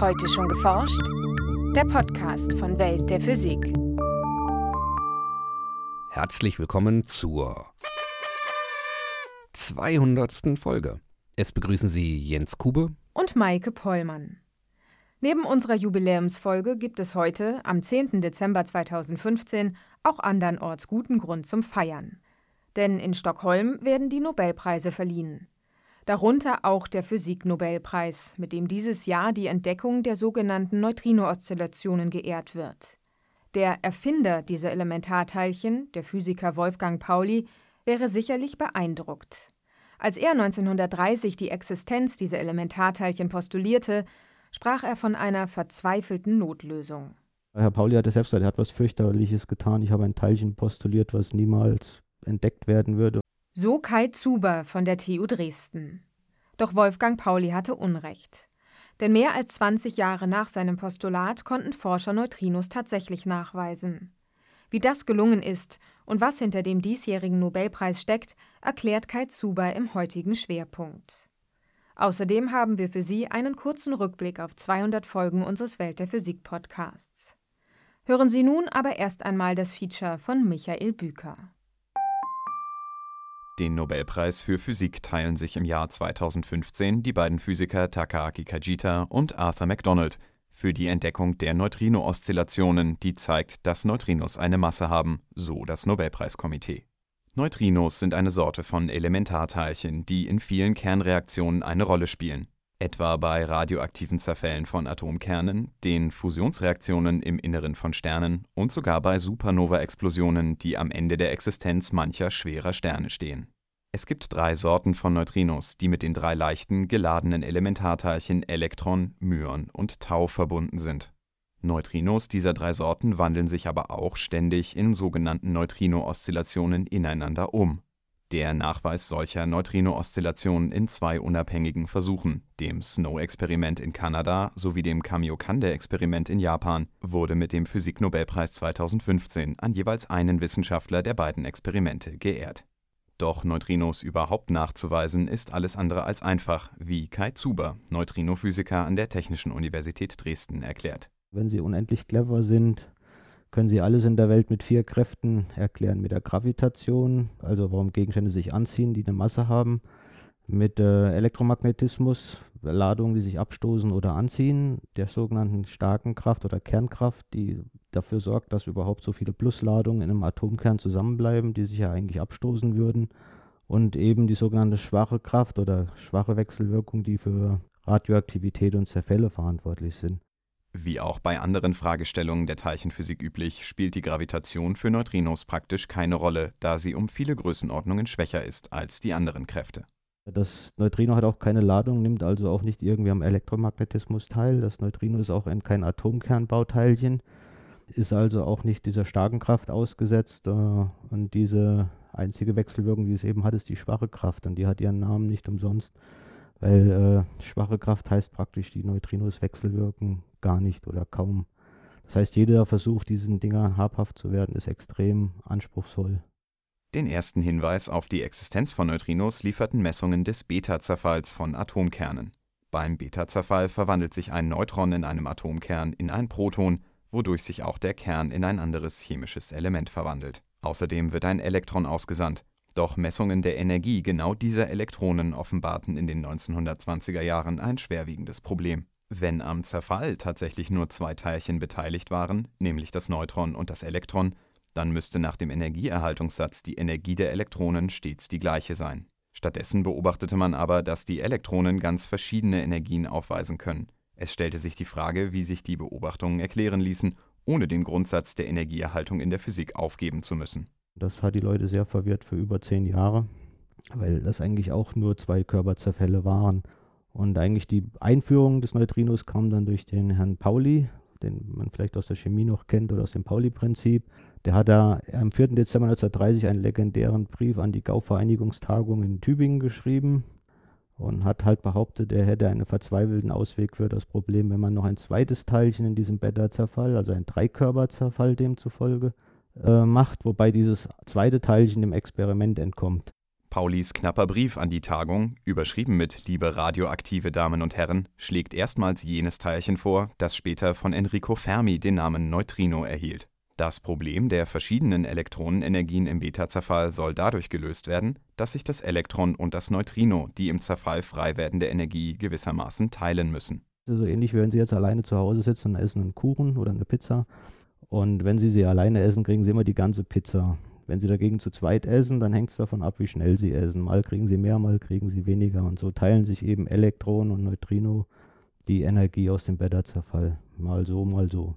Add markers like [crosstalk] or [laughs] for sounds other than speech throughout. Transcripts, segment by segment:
Heute schon geforscht? Der Podcast von Welt der Physik. Herzlich willkommen zur 200. Folge. Es begrüßen Sie Jens Kube und Maike Pollmann. Neben unserer Jubiläumsfolge gibt es heute, am 10. Dezember 2015, auch andernorts guten Grund zum Feiern. Denn in Stockholm werden die Nobelpreise verliehen darunter auch der Physiknobelpreis, mit dem dieses Jahr die Entdeckung der sogenannten Neutrino-Oszillationen geehrt wird. Der Erfinder dieser Elementarteilchen, der Physiker Wolfgang Pauli, wäre sicherlich beeindruckt. Als er 1930 die Existenz dieser Elementarteilchen postulierte, sprach er von einer verzweifelten Notlösung. Herr Pauli hatte selbst gesagt, er hat was fürchterliches getan. Ich habe ein Teilchen postuliert, was niemals entdeckt werden würde. So Kai Zuber von der TU Dresden. Doch Wolfgang Pauli hatte Unrecht. Denn mehr als 20 Jahre nach seinem Postulat konnten Forscher Neutrinos tatsächlich nachweisen. Wie das gelungen ist und was hinter dem diesjährigen Nobelpreis steckt, erklärt Kai Zuber im heutigen Schwerpunkt. Außerdem haben wir für Sie einen kurzen Rückblick auf 200 Folgen unseres Welt der Physik Podcasts. Hören Sie nun aber erst einmal das Feature von Michael Büker. Den Nobelpreis für Physik teilen sich im Jahr 2015 die beiden Physiker Takaaki Kajita und Arthur MacDonald für die Entdeckung der Neutrino-Oszillationen, die zeigt, dass Neutrinos eine Masse haben, so das Nobelpreiskomitee. Neutrinos sind eine Sorte von Elementarteilchen, die in vielen Kernreaktionen eine Rolle spielen, etwa bei radioaktiven Zerfällen von Atomkernen, den Fusionsreaktionen im Inneren von Sternen und sogar bei Supernova-Explosionen, die am Ende der Existenz mancher schwerer Sterne stehen. Es gibt drei Sorten von Neutrinos, die mit den drei leichten, geladenen Elementarteilchen Elektron, Myon und Tau verbunden sind. Neutrinos dieser drei Sorten wandeln sich aber auch ständig in sogenannten Neutrino-Oszillationen ineinander um. Der Nachweis solcher Neutrino-Oszillationen in zwei unabhängigen Versuchen, dem SNOW-Experiment in Kanada sowie dem Kamiokande-Experiment in Japan, wurde mit dem Physiknobelpreis 2015 an jeweils einen Wissenschaftler der beiden Experimente geehrt doch Neutrinos überhaupt nachzuweisen, ist alles andere als einfach, wie Kai Zuber, Neutrinophysiker an der Technischen Universität Dresden, erklärt. Wenn Sie unendlich clever sind, können Sie alles in der Welt mit vier Kräften erklären. Mit der Gravitation, also warum Gegenstände sich anziehen, die eine Masse haben. Mit äh, Elektromagnetismus, Ladungen, die sich abstoßen oder anziehen, der sogenannten starken Kraft oder Kernkraft, die dafür sorgt, dass überhaupt so viele Plusladungen in einem Atomkern zusammenbleiben, die sich ja eigentlich abstoßen würden. Und eben die sogenannte schwache Kraft oder schwache Wechselwirkung, die für Radioaktivität und Zerfälle verantwortlich sind. Wie auch bei anderen Fragestellungen der Teilchenphysik üblich, spielt die Gravitation für Neutrinos praktisch keine Rolle, da sie um viele Größenordnungen schwächer ist als die anderen Kräfte. Das Neutrino hat auch keine Ladung, nimmt also auch nicht irgendwie am Elektromagnetismus teil. Das Neutrino ist auch ein, kein Atomkernbauteilchen, ist also auch nicht dieser starken Kraft ausgesetzt. Äh, und diese einzige Wechselwirkung, die es eben hat, ist die schwache Kraft. Und die hat ihren Namen nicht umsonst, weil äh, schwache Kraft heißt praktisch, die Neutrinos wechselwirken gar nicht oder kaum. Das heißt, jeder Versuch, diesen Dingern habhaft zu werden, ist extrem anspruchsvoll. Den ersten Hinweis auf die Existenz von Neutrinos lieferten Messungen des Beta-Zerfalls von Atomkernen. Beim Beta-Zerfall verwandelt sich ein Neutron in einem Atomkern in ein Proton, wodurch sich auch der Kern in ein anderes chemisches Element verwandelt. Außerdem wird ein Elektron ausgesandt. Doch Messungen der Energie genau dieser Elektronen offenbarten in den 1920er Jahren ein schwerwiegendes Problem. Wenn am Zerfall tatsächlich nur zwei Teilchen beteiligt waren, nämlich das Neutron und das Elektron, dann müsste nach dem Energieerhaltungssatz die Energie der Elektronen stets die gleiche sein. Stattdessen beobachtete man aber, dass die Elektronen ganz verschiedene Energien aufweisen können. Es stellte sich die Frage, wie sich die Beobachtungen erklären ließen, ohne den Grundsatz der Energieerhaltung in der Physik aufgeben zu müssen. Das hat die Leute sehr verwirrt für über zehn Jahre, weil das eigentlich auch nur zwei Körperzerfälle waren. Und eigentlich die Einführung des Neutrinos kam dann durch den Herrn Pauli, den man vielleicht aus der Chemie noch kennt oder aus dem Pauli-Prinzip. Der hat da am 4. Dezember 1930 einen legendären Brief an die Gau-Vereinigungstagung in Tübingen geschrieben und hat halt behauptet, er hätte einen verzweifelten Ausweg für das Problem, wenn man noch ein zweites Teilchen in diesem Beta-Zerfall, also ein Dreikörperzerfall demzufolge, äh, macht, wobei dieses zweite Teilchen dem Experiment entkommt. Paulis knapper Brief an die Tagung, überschrieben mit Liebe radioaktive Damen und Herren, schlägt erstmals jenes Teilchen vor, das später von Enrico Fermi den Namen Neutrino erhielt. Das Problem der verschiedenen Elektronenenergien im Beta-Zerfall soll dadurch gelöst werden, dass sich das Elektron und das Neutrino die im Zerfall frei werdende Energie gewissermaßen teilen müssen. So ähnlich, wenn Sie jetzt alleine zu Hause sitzen und essen einen Kuchen oder eine Pizza. Und wenn Sie sie alleine essen, kriegen Sie immer die ganze Pizza. Wenn Sie dagegen zu zweit essen, dann hängt es davon ab, wie schnell Sie essen. Mal kriegen Sie mehr, mal kriegen Sie weniger. Und so teilen sich eben Elektron und Neutrino die Energie aus dem Beta-Zerfall. Mal so, mal so.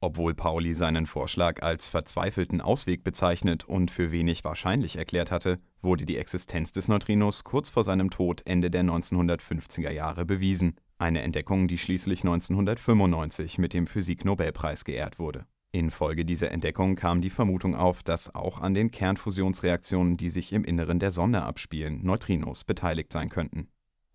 Obwohl Pauli seinen Vorschlag als verzweifelten Ausweg bezeichnet und für wenig wahrscheinlich erklärt hatte, wurde die Existenz des Neutrinos kurz vor seinem Tod Ende der 1950er Jahre bewiesen, eine Entdeckung, die schließlich 1995 mit dem Physik-Nobelpreis geehrt wurde. Infolge dieser Entdeckung kam die Vermutung auf, dass auch an den Kernfusionsreaktionen, die sich im Inneren der Sonne abspielen, Neutrinos beteiligt sein könnten.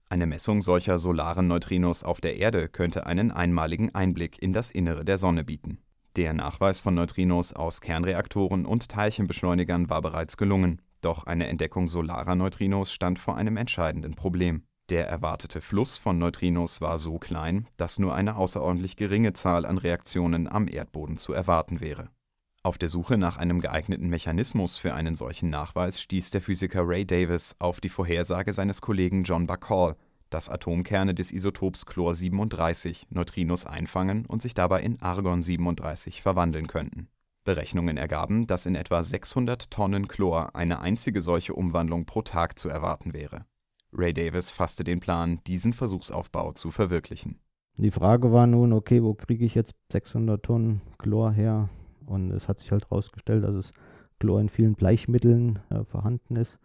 Eine Messung solcher solaren Neutrinos auf der Erde könnte einen einmaligen Einblick in das Innere der Sonne bieten. Der Nachweis von Neutrinos aus Kernreaktoren und Teilchenbeschleunigern war bereits gelungen, doch eine Entdeckung solarer Neutrinos stand vor einem entscheidenden Problem. Der erwartete Fluss von Neutrinos war so klein, dass nur eine außerordentlich geringe Zahl an Reaktionen am Erdboden zu erwarten wäre auf der Suche nach einem geeigneten Mechanismus für einen solchen Nachweis stieß der Physiker Ray Davis auf die Vorhersage seines Kollegen John Bacall, dass Atomkerne des Isotops Chlor 37 Neutrinos einfangen und sich dabei in Argon 37 verwandeln könnten. Berechnungen ergaben, dass in etwa 600 Tonnen Chlor eine einzige solche Umwandlung pro Tag zu erwarten wäre. Ray Davis fasste den Plan, diesen Versuchsaufbau zu verwirklichen. Die Frage war nun, okay, wo kriege ich jetzt 600 Tonnen Chlor her? Und es hat sich halt herausgestellt, dass es Chlor in vielen Bleichmitteln äh, vorhanden ist.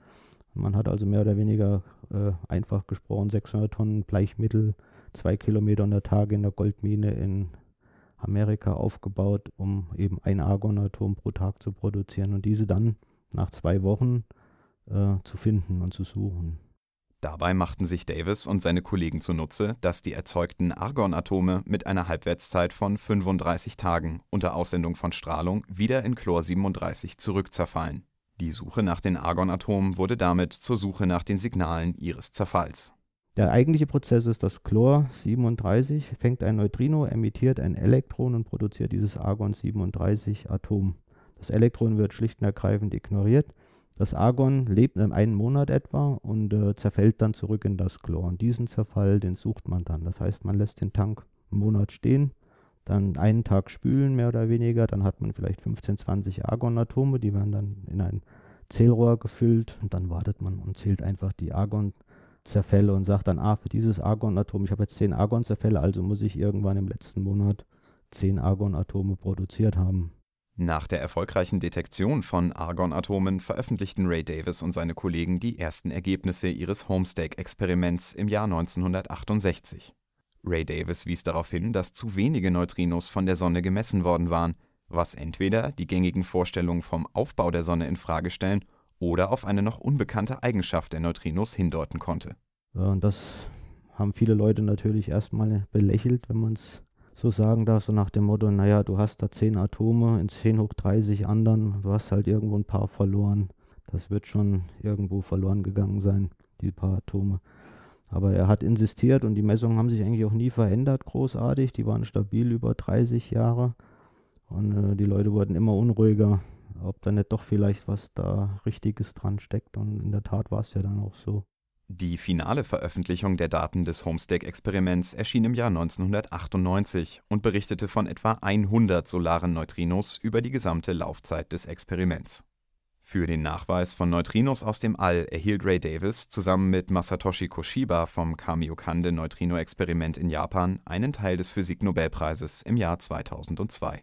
Man hat also mehr oder weniger äh, einfach gesprochen 600 Tonnen Bleichmittel, zwei Kilometer in der Tage in der Goldmine in Amerika aufgebaut, um eben ein Argonatom pro Tag zu produzieren und diese dann nach zwei Wochen äh, zu finden und zu suchen. Dabei machten sich Davis und seine Kollegen zunutze, dass die erzeugten Argonatome mit einer Halbwertszeit von 35 Tagen unter Aussendung von Strahlung wieder in Chlor 37 zurückzerfallen. Die Suche nach den Argonatomen wurde damit zur Suche nach den Signalen ihres Zerfalls. Der eigentliche Prozess ist, dass Chlor 37 fängt ein Neutrino, emittiert ein Elektron und produziert dieses Argon 37 Atom. Das Elektron wird schlicht und ergreifend ignoriert das Argon lebt in einem Monat etwa und äh, zerfällt dann zurück in das Chlor. Und diesen Zerfall, den sucht man dann. Das heißt, man lässt den Tank einen Monat stehen, dann einen Tag spülen, mehr oder weniger. Dann hat man vielleicht 15, 20 Argonatome, die werden dann in ein Zählrohr gefüllt. Und dann wartet man und zählt einfach die Argonzerfälle und sagt dann, ah, für dieses Argonatom, ich habe jetzt 10 Argonzerfälle, also muss ich irgendwann im letzten Monat 10 Argonatome produziert haben. Nach der erfolgreichen Detektion von Argonatomen veröffentlichten Ray Davis und seine Kollegen die ersten Ergebnisse ihres Homestake-Experiments im Jahr 1968. Ray Davis wies darauf hin, dass zu wenige Neutrinos von der Sonne gemessen worden waren, was entweder die gängigen Vorstellungen vom Aufbau der Sonne in Frage stellen oder auf eine noch unbekannte Eigenschaft der Neutrinos hindeuten konnte. Und das haben viele Leute natürlich erstmal belächelt, wenn man es so sagen darf, so nach dem Motto, naja, du hast da 10 Atome in 10 hoch 30 anderen, du hast halt irgendwo ein paar verloren. Das wird schon irgendwo verloren gegangen sein, die paar Atome. Aber er hat insistiert und die Messungen haben sich eigentlich auch nie verändert, großartig. Die waren stabil über 30 Jahre und äh, die Leute wurden immer unruhiger, ob da nicht doch vielleicht was da Richtiges dran steckt. Und in der Tat war es ja dann auch so. Die finale Veröffentlichung der Daten des Homestake-Experiments erschien im Jahr 1998 und berichtete von etwa 100 solaren Neutrinos über die gesamte Laufzeit des Experiments. Für den Nachweis von Neutrinos aus dem All erhielt Ray Davis zusammen mit Masatoshi Koshiba vom Kamiokande-Neutrino-Experiment in Japan einen Teil des Physik-Nobelpreises im Jahr 2002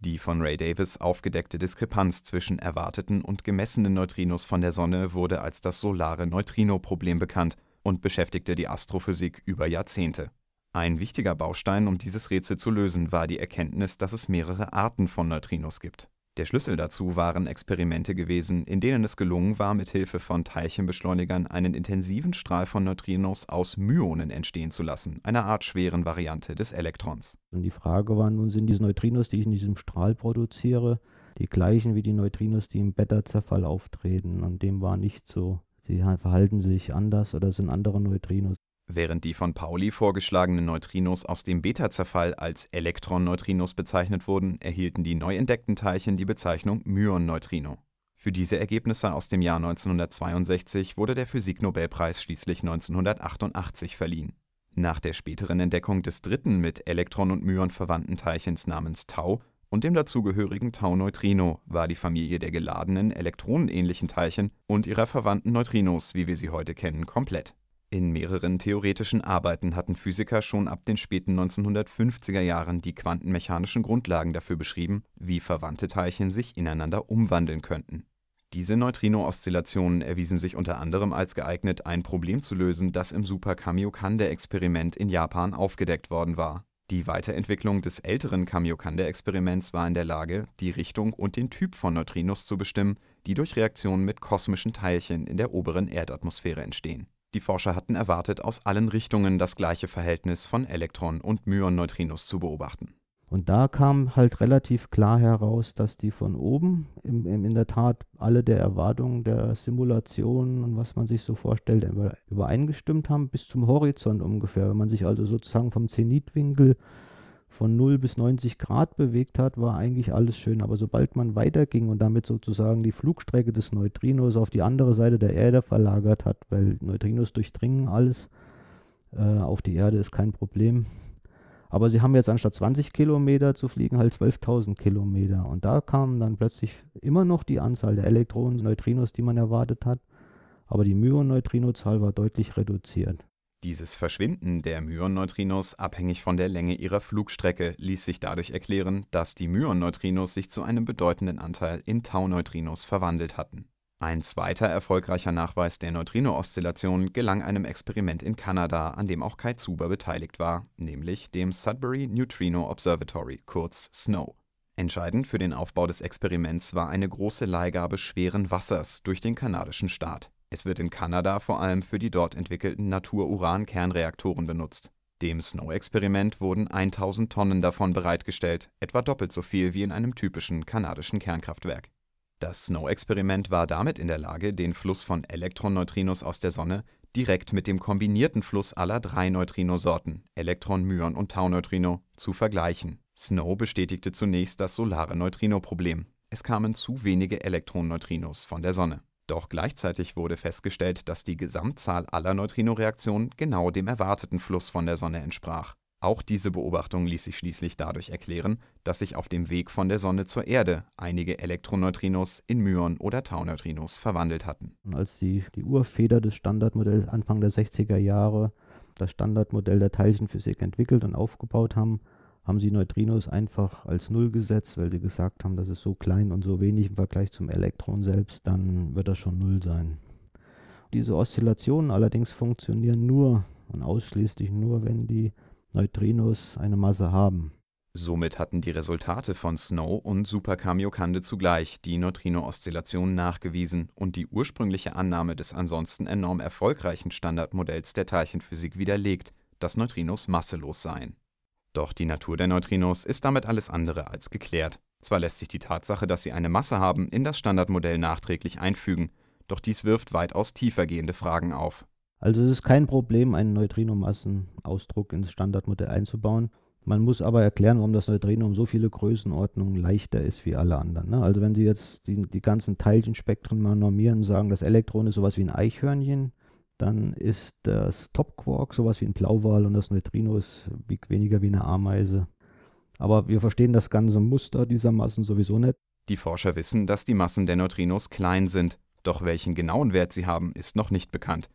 die von Ray Davis aufgedeckte Diskrepanz zwischen erwarteten und gemessenen Neutrinos von der Sonne wurde als das solare Neutrino-Problem bekannt und beschäftigte die Astrophysik über Jahrzehnte. Ein wichtiger Baustein, um dieses Rätsel zu lösen, war die Erkenntnis, dass es mehrere Arten von Neutrinos gibt der Schlüssel dazu waren Experimente gewesen, in denen es gelungen war, mit Hilfe von Teilchenbeschleunigern einen intensiven Strahl von Neutrinos aus Myonen entstehen zu lassen, einer Art schweren Variante des Elektrons. Und die Frage war nun, sind diese Neutrinos, die ich in diesem Strahl produziere, die gleichen wie die Neutrinos, die im Beta-Zerfall auftreten? Und dem war nicht so. Sie verhalten sich anders oder sind andere Neutrinos. Während die von Pauli vorgeschlagenen Neutrinos aus dem Beta-Zerfall als Elektron-Neutrinos bezeichnet wurden, erhielten die neu entdeckten Teilchen die Bezeichnung Myon-Neutrino. Für diese Ergebnisse aus dem Jahr 1962 wurde der Physiknobelpreis schließlich 1988 verliehen. Nach der späteren Entdeckung des dritten mit Elektron und Myon verwandten Teilchens namens Tau und dem dazugehörigen Tau-Neutrino war die Familie der geladenen elektronenähnlichen Teilchen und ihrer verwandten Neutrinos, wie wir sie heute kennen, komplett. In mehreren theoretischen Arbeiten hatten Physiker schon ab den späten 1950er Jahren die quantenmechanischen Grundlagen dafür beschrieben, wie verwandte Teilchen sich ineinander umwandeln könnten. Diese Neutrino-Oszillationen erwiesen sich unter anderem als geeignet, ein Problem zu lösen, das im Super-Kamiokande-Experiment in Japan aufgedeckt worden war. Die Weiterentwicklung des älteren Kamiokande-Experiments war in der Lage, die Richtung und den Typ von Neutrinos zu bestimmen, die durch Reaktionen mit kosmischen Teilchen in der oberen Erdatmosphäre entstehen. Die Forscher hatten erwartet, aus allen Richtungen das gleiche Verhältnis von Elektron- und Myon-Neutrinos zu beobachten und da kam halt relativ klar heraus, dass die von oben im, im, in der Tat alle der Erwartungen der Simulation und was man sich so vorstellt, übereingestimmt haben, bis zum Horizont ungefähr. Wenn man sich also sozusagen vom Zenitwinkel von 0 bis 90 Grad bewegt hat, war eigentlich alles schön. Aber sobald man weiterging und damit sozusagen die Flugstrecke des Neutrinos auf die andere Seite der Erde verlagert hat, weil Neutrinos durchdringen alles, äh, auf die Erde ist kein Problem, aber sie haben jetzt anstatt 20 Kilometer zu fliegen halt 12.000 Kilometer. Und da kam dann plötzlich immer noch die Anzahl der Elektronen, Neutrinos, die man erwartet hat. Aber die Myon-Neutrino-Zahl war deutlich reduziert. Dieses Verschwinden der Myon-Neutrinos abhängig von der Länge ihrer Flugstrecke ließ sich dadurch erklären, dass die Myon-Neutrinos sich zu einem bedeutenden Anteil in Tau-Neutrinos verwandelt hatten. Ein zweiter erfolgreicher Nachweis der Neutrino-Oszillation gelang einem Experiment in Kanada, an dem auch Kai Zuber beteiligt war, nämlich dem Sudbury Neutrino Observatory, kurz SNOW. Entscheidend für den Aufbau des Experiments war eine große Leihgabe schweren Wassers durch den kanadischen Staat. Es wird in Kanada vor allem für die dort entwickelten Natur-Uran-Kernreaktoren benutzt. Dem SNOW-Experiment wurden 1000 Tonnen davon bereitgestellt, etwa doppelt so viel wie in einem typischen kanadischen Kernkraftwerk das Snow-Experiment war damit in der Lage, den Fluss von Elektron-Neutrinos aus der Sonne direkt mit dem kombinierten Fluss aller drei Neutrinosorten Elektron, Myon und Tau-Neutrino zu vergleichen. Snow bestätigte zunächst das solare Neutrino-Problem. Es kamen zu wenige Elektron-Neutrinos von der Sonne. Doch gleichzeitig wurde festgestellt, dass die Gesamtzahl aller Neutrino-Reaktionen genau dem erwarteten Fluss von der Sonne entsprach auch diese Beobachtung ließ sich schließlich dadurch erklären, dass sich auf dem Weg von der Sonne zur Erde einige Elektroneutrinos in Myon oder Tauneutrinos verwandelt hatten. Als die, die Urfeder des Standardmodells Anfang der 60er Jahre das Standardmodell der Teilchenphysik entwickelt und aufgebaut haben, haben sie Neutrinos einfach als Null gesetzt, weil sie gesagt haben, das ist so klein und so wenig im Vergleich zum Elektron selbst, dann wird das schon Null sein. Diese Oszillationen allerdings funktionieren nur und ausschließlich nur, wenn die Neutrinos eine Masse haben. Somit hatten die Resultate von Snow und Super Kamiokande zugleich die Neutrino-Oszillation nachgewiesen und die ursprüngliche Annahme des ansonsten enorm erfolgreichen Standardmodells der Teilchenphysik widerlegt, dass Neutrinos masselos seien. Doch die Natur der Neutrinos ist damit alles andere als geklärt. Zwar lässt sich die Tatsache, dass sie eine Masse haben, in das Standardmodell nachträglich einfügen, doch dies wirft weitaus tiefergehende Fragen auf. Also es ist kein Problem, einen Neutrinomassenausdruck ins Standardmodell einzubauen. Man muss aber erklären, warum das Neutrino um so viele Größenordnungen leichter ist wie alle anderen. Ne? Also wenn Sie jetzt die, die ganzen Teilchenspektren mal normieren und sagen, das Elektron ist sowas wie ein Eichhörnchen, dann ist das Topquark sowas wie ein Blauwal und das Neutrino ist weniger wie eine Ameise. Aber wir verstehen das ganze Muster dieser Massen sowieso nicht. Die Forscher wissen, dass die Massen der Neutrinos klein sind, doch welchen genauen Wert sie haben, ist noch nicht bekannt.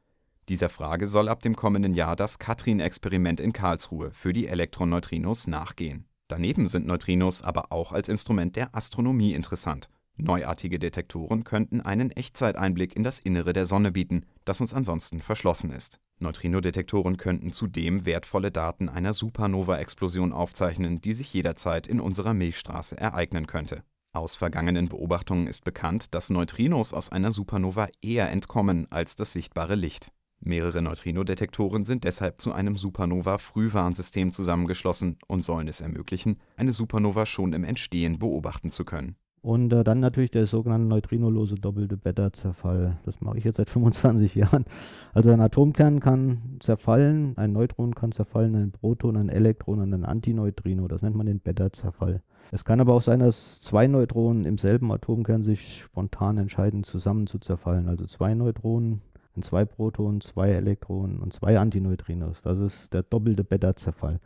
Dieser Frage soll ab dem kommenden Jahr das Katrin-Experiment in Karlsruhe für die Elektroneutrinos nachgehen. Daneben sind Neutrinos aber auch als Instrument der Astronomie interessant. Neuartige Detektoren könnten einen Echtzeiteinblick in das Innere der Sonne bieten, das uns ansonsten verschlossen ist. Neutrinodetektoren könnten zudem wertvolle Daten einer Supernova-Explosion aufzeichnen, die sich jederzeit in unserer Milchstraße ereignen könnte. Aus vergangenen Beobachtungen ist bekannt, dass Neutrinos aus einer Supernova eher entkommen als das sichtbare Licht. Mehrere Neutrino-Detektoren sind deshalb zu einem Supernova-Frühwarnsystem zusammengeschlossen und sollen es ermöglichen, eine Supernova schon im Entstehen beobachten zu können. Und äh, dann natürlich der sogenannte neutrinolose doppelte Beta-Zerfall. Das mache ich jetzt seit 25 [laughs] Jahren. Also ein Atomkern kann zerfallen, ein Neutron kann zerfallen, ein Proton, ein Elektron und ein Antineutrino. Das nennt man den Beta-Zerfall. Es kann aber auch sein, dass zwei Neutronen im selben Atomkern sich spontan entscheiden, zusammen zu zerfallen. Also zwei Neutronen, zwei Protonen, zwei Elektronen und zwei Antineutrinos. Das ist der doppelte Beta-Zerfall.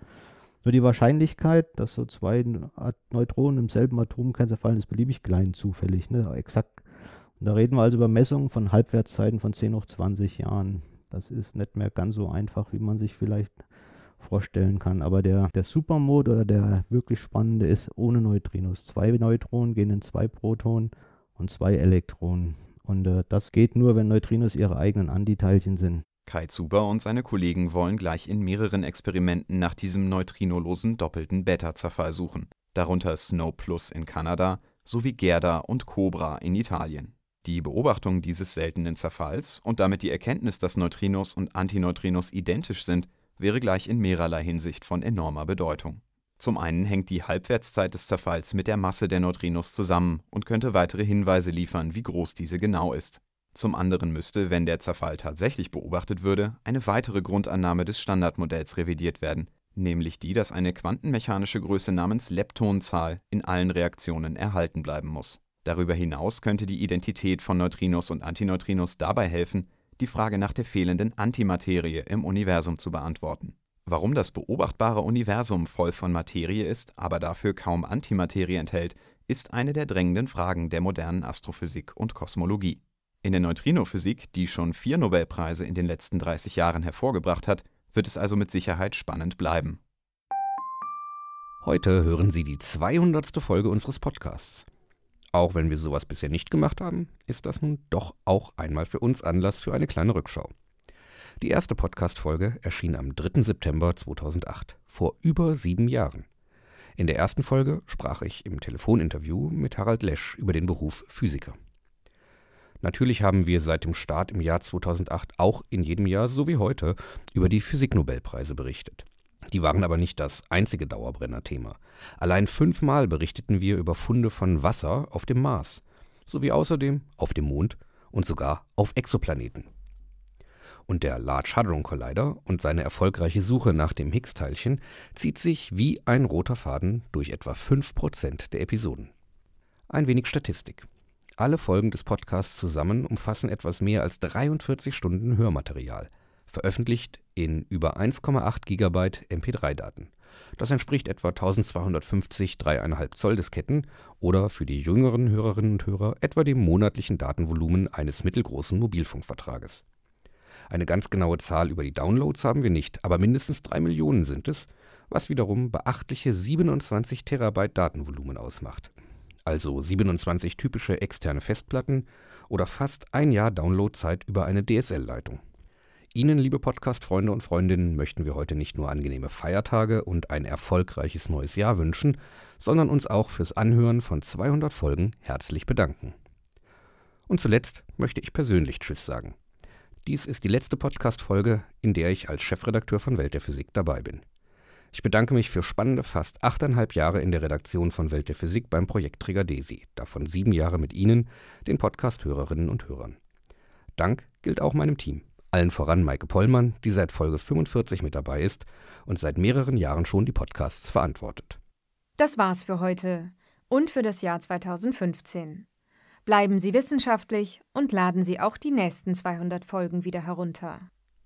Nur die Wahrscheinlichkeit, dass so zwei Neutronen im selben Atomkern zerfallen, ist beliebig klein zufällig, ne? exakt. Und da reden wir also über Messungen von Halbwertszeiten von 10 hoch 20 Jahren. Das ist nicht mehr ganz so einfach, wie man sich vielleicht vorstellen kann. Aber der, der Supermode oder der wirklich spannende ist ohne Neutrinos. Zwei Neutronen gehen in zwei Protonen und zwei Elektronen. Und äh, das geht nur, wenn Neutrinos ihre eigenen Antiteilchen sind. Kai Zuber und seine Kollegen wollen gleich in mehreren Experimenten nach diesem neutrinolosen doppelten Beta-Zerfall suchen, darunter Snow Plus in Kanada sowie Gerda und Cobra in Italien. Die Beobachtung dieses seltenen Zerfalls und damit die Erkenntnis, dass Neutrinos und Antineutrinos identisch sind, wäre gleich in mehrerlei Hinsicht von enormer Bedeutung. Zum einen hängt die Halbwertszeit des Zerfalls mit der Masse der Neutrinos zusammen und könnte weitere Hinweise liefern, wie groß diese genau ist. Zum anderen müsste, wenn der Zerfall tatsächlich beobachtet würde, eine weitere Grundannahme des Standardmodells revidiert werden, nämlich die, dass eine quantenmechanische Größe namens Leptonzahl in allen Reaktionen erhalten bleiben muss. Darüber hinaus könnte die Identität von Neutrinos und Antineutrinos dabei helfen, die Frage nach der fehlenden Antimaterie im Universum zu beantworten. Warum das beobachtbare Universum voll von Materie ist, aber dafür kaum Antimaterie enthält, ist eine der drängenden Fragen der modernen Astrophysik und Kosmologie. In der Neutrinophysik, die schon vier Nobelpreise in den letzten 30 Jahren hervorgebracht hat, wird es also mit Sicherheit spannend bleiben. Heute hören Sie die 200. Folge unseres Podcasts. Auch wenn wir sowas bisher nicht gemacht haben, ist das nun doch auch einmal für uns Anlass für eine kleine Rückschau. Die erste Podcast-Folge erschien am 3. September 2008, vor über sieben Jahren. In der ersten Folge sprach ich im Telefoninterview mit Harald Lesch über den Beruf Physiker. Natürlich haben wir seit dem Start im Jahr 2008 auch in jedem Jahr, so wie heute, über die Physiknobelpreise berichtet. Die waren aber nicht das einzige Dauerbrenner-Thema. Allein fünfmal berichteten wir über Funde von Wasser auf dem Mars, sowie außerdem auf dem Mond und sogar auf Exoplaneten. Und der Large Hadron Collider und seine erfolgreiche Suche nach dem Higgs-Teilchen zieht sich wie ein roter Faden durch etwa 5% der Episoden. Ein wenig Statistik. Alle Folgen des Podcasts zusammen umfassen etwas mehr als 43 Stunden Hörmaterial, veröffentlicht in über 1,8 GB MP3-Daten. Das entspricht etwa 1250 3,5 Zoll Disketten oder für die jüngeren Hörerinnen und Hörer etwa dem monatlichen Datenvolumen eines mittelgroßen Mobilfunkvertrages. Eine ganz genaue Zahl über die Downloads haben wir nicht, aber mindestens 3 Millionen sind es, was wiederum beachtliche 27 Terabyte Datenvolumen ausmacht also 27 typische externe Festplatten oder fast ein Jahr Downloadzeit über eine DSL-Leitung. Ihnen, liebe Podcast-Freunde und Freundinnen, möchten wir heute nicht nur angenehme Feiertage und ein erfolgreiches neues Jahr wünschen, sondern uns auch fürs Anhören von 200 Folgen herzlich bedanken. Und zuletzt möchte ich persönlich Tschüss sagen. Dies ist die letzte Podcast-Folge, in der ich als Chefredakteur von Welt der Physik dabei bin. Ich bedanke mich für spannende fast achteinhalb Jahre in der Redaktion von Welt der Physik beim Projektträger DESI, davon sieben Jahre mit Ihnen, den Podcast-Hörerinnen und Hörern. Dank gilt auch meinem Team, allen voran Maike Pollmann, die seit Folge 45 mit dabei ist und seit mehreren Jahren schon die Podcasts verantwortet. Das war's für heute und für das Jahr 2015. Bleiben Sie wissenschaftlich und laden Sie auch die nächsten 200 Folgen wieder herunter.